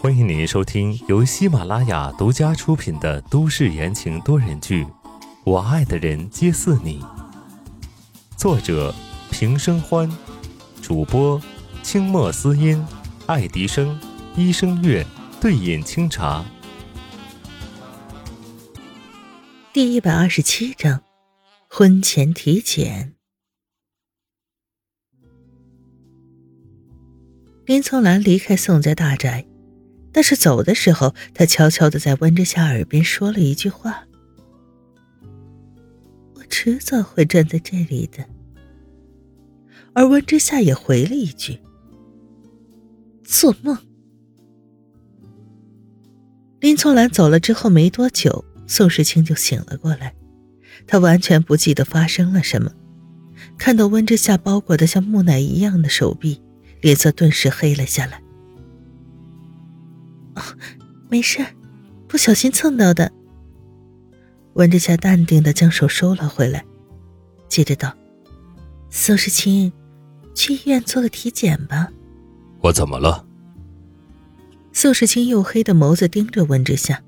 欢迎您收听由喜马拉雅独家出品的都市言情多人剧《我爱的人皆似你》，作者平生欢，主播清墨思音、爱迪生、一生月、对饮清茶。第一百二十七章，婚前体检。林从兰离开宋家大宅。但是走的时候，他悄悄的在温之夏耳边说了一句话：“我迟早会站在这里的。”而温之夏也回了一句：“做梦。”林从兰走了之后没多久，宋时清就醒了过来，他完全不记得发生了什么，看到温之夏包裹的像木乃伊一样的手臂，脸色顿时黑了下来。哦，没事，不小心蹭到的。温之夏淡定的将手收了回来，接着道：“宋世清，去医院做个体检吧。”我怎么了？宋世清黝黑的眸子盯着温之夏，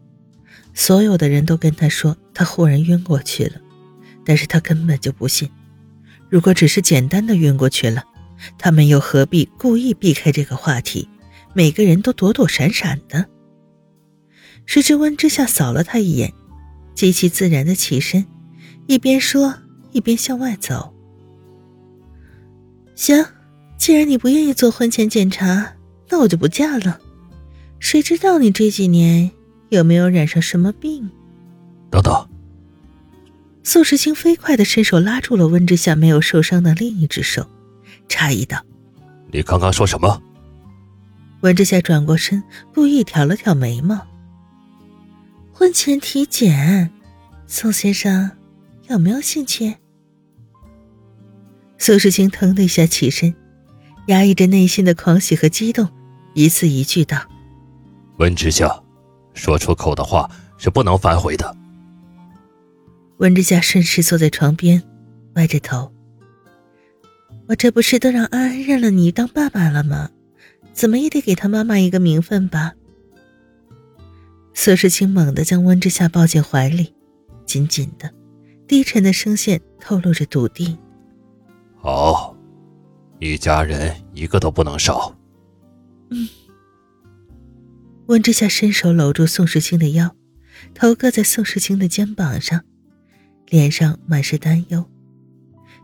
所有的人都跟他说他忽然晕过去了，但是他根本就不信。如果只是简单的晕过去了，他们又何必故意避开这个话题？每个人都躲躲闪闪的。谁知温之夏扫了他一眼，极其自然的起身，一边说一边向外走。行，既然你不愿意做婚前检查，那我就不嫁了。谁知道你这几年有没有染上什么病？等等。宋时清飞快的伸手拉住了温之夏没有受伤的另一只手，诧异道：“你刚刚说什么？”文之夏转过身，故意挑了挑眉毛。婚前体检，宋先生有没有兴趣？苏世清腾的一下起身，压抑着内心的狂喜和激动，一字一句道：“文之夏，说出口的话是不能反悔的。”温之夏顺势坐在床边，歪着头：“我这不是都让安安认了你当爸爸了吗？”怎么也得给他妈妈一个名分吧。苏世清猛地将温之夏抱进怀里，紧紧的，低沉的声线透露着笃定。好，一家人一个都不能少。嗯。温之夏伸手搂住宋世清的腰，头搁在宋世清的肩膀上，脸上满是担忧，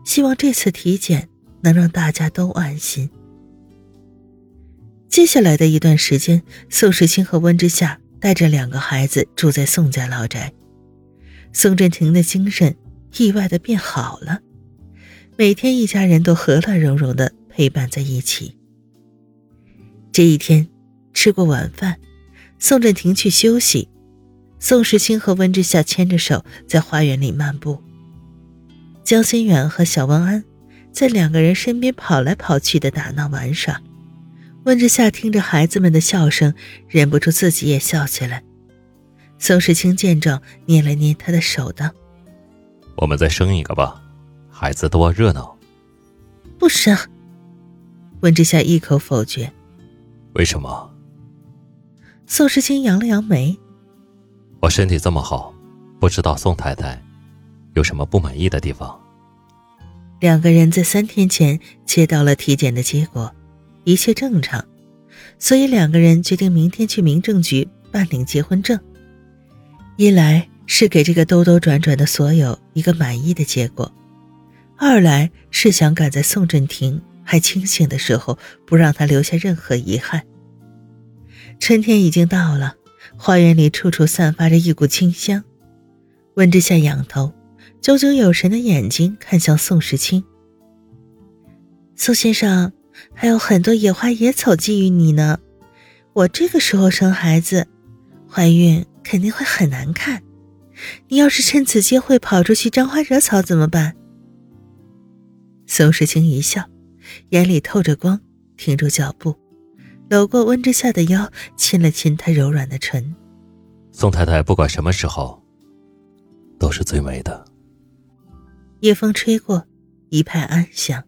希望这次体检能让大家都安心。接下来的一段时间，宋世清和温之夏带着两个孩子住在宋家老宅。宋振廷的精神意外的变好了，每天一家人都和乐融融的陪伴在一起。这一天，吃过晚饭，宋振廷去休息，宋世清和温之夏牵着手在花园里漫步。江心远和小温安在两个人身边跑来跑去的打闹玩耍。温之夏听着孩子们的笑声，忍不住自己也笑起来。宋时清见状，捏了捏他的手，道：“我们再生一个吧，孩子多热闹。”不生。温之夏一口否决。为什么？宋时清扬了扬眉：“我身体这么好，不知道宋太太有什么不满意的地方。”两个人在三天前接到了体检的结果。一切正常，所以两个人决定明天去民政局办领结婚证。一来是给这个兜兜转转的所有一个满意的结果，二来是想赶在宋振廷还清醒的时候，不让他留下任何遗憾。春天已经到了，花园里处处散发着一股清香。温之夏仰头，炯炯有神的眼睛看向宋时清，宋先生。还有很多野花野草觊觎你呢，我这个时候生孩子，怀孕肯定会很难看。你要是趁此机会跑出去沾花惹草怎么办？宋时清一笑，眼里透着光，停住脚步，搂过温之夏的腰，亲了亲她柔软的唇。宋太太不管什么时候，都是最美的。夜风吹过，一派安详。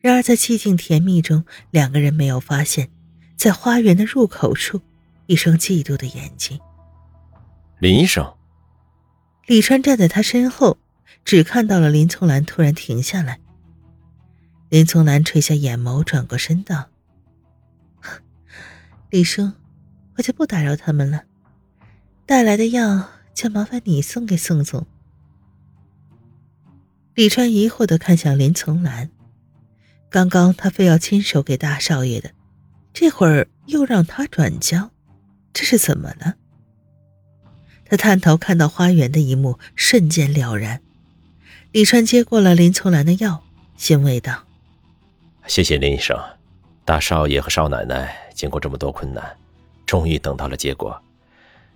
然而，在寂静甜蜜中，两个人没有发现，在花园的入口处，一双嫉妒的眼睛。林医生，李川站在他身后，只看到了林从兰突然停下来。林从兰垂下眼眸，转过身道：“李叔，我就不打扰他们了。带来的药就麻烦你送给宋总。”李川疑惑的看向林从兰，刚刚他非要亲手给大少爷的，这会儿又让他转交，这是怎么了？他探头看到花园的一幕，瞬间了然。李川接过了林从兰的药，欣慰道：“谢谢林医生，大少爷和少奶奶经过这么多困难，终于等到了结果。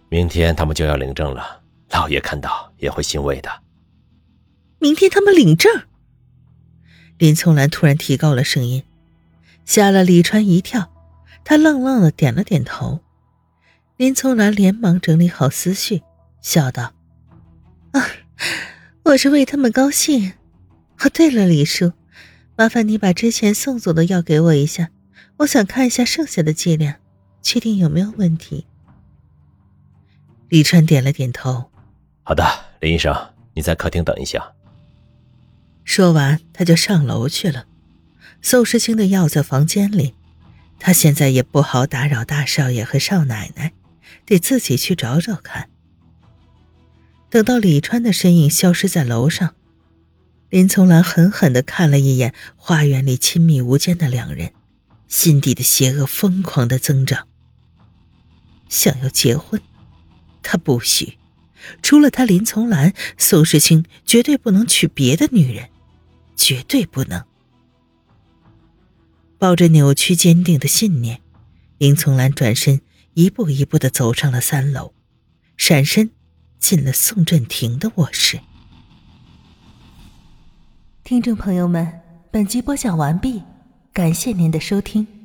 明天他们就要领证了，老爷看到也会欣慰的。”明天他们领证。林从兰突然提高了声音，吓了李川一跳。他愣愣的点了点头。林从兰连忙整理好思绪，笑道：“啊，我是为他们高兴。哦，对了，李叔，麻烦你把之前送走的药给我一下，我想看一下剩下的剂量，确定有没有问题。”李川点了点头：“好的，林医生，你在客厅等一下。”说完，他就上楼去了。宋时清的药在房间里，他现在也不好打扰大少爷和少奶奶，得自己去找找看。等到李川的身影消失在楼上，林从兰狠狠地看了一眼花园里亲密无间的两人，心底的邪恶疯狂的增长。想要结婚，他不许。除了他林从兰，宋时清绝对不能娶别的女人。绝对不能！抱着扭曲坚定的信念，林从兰转身，一步一步的走上了三楼，闪身进了宋振庭的卧室。听众朋友们，本集播讲完毕，感谢您的收听。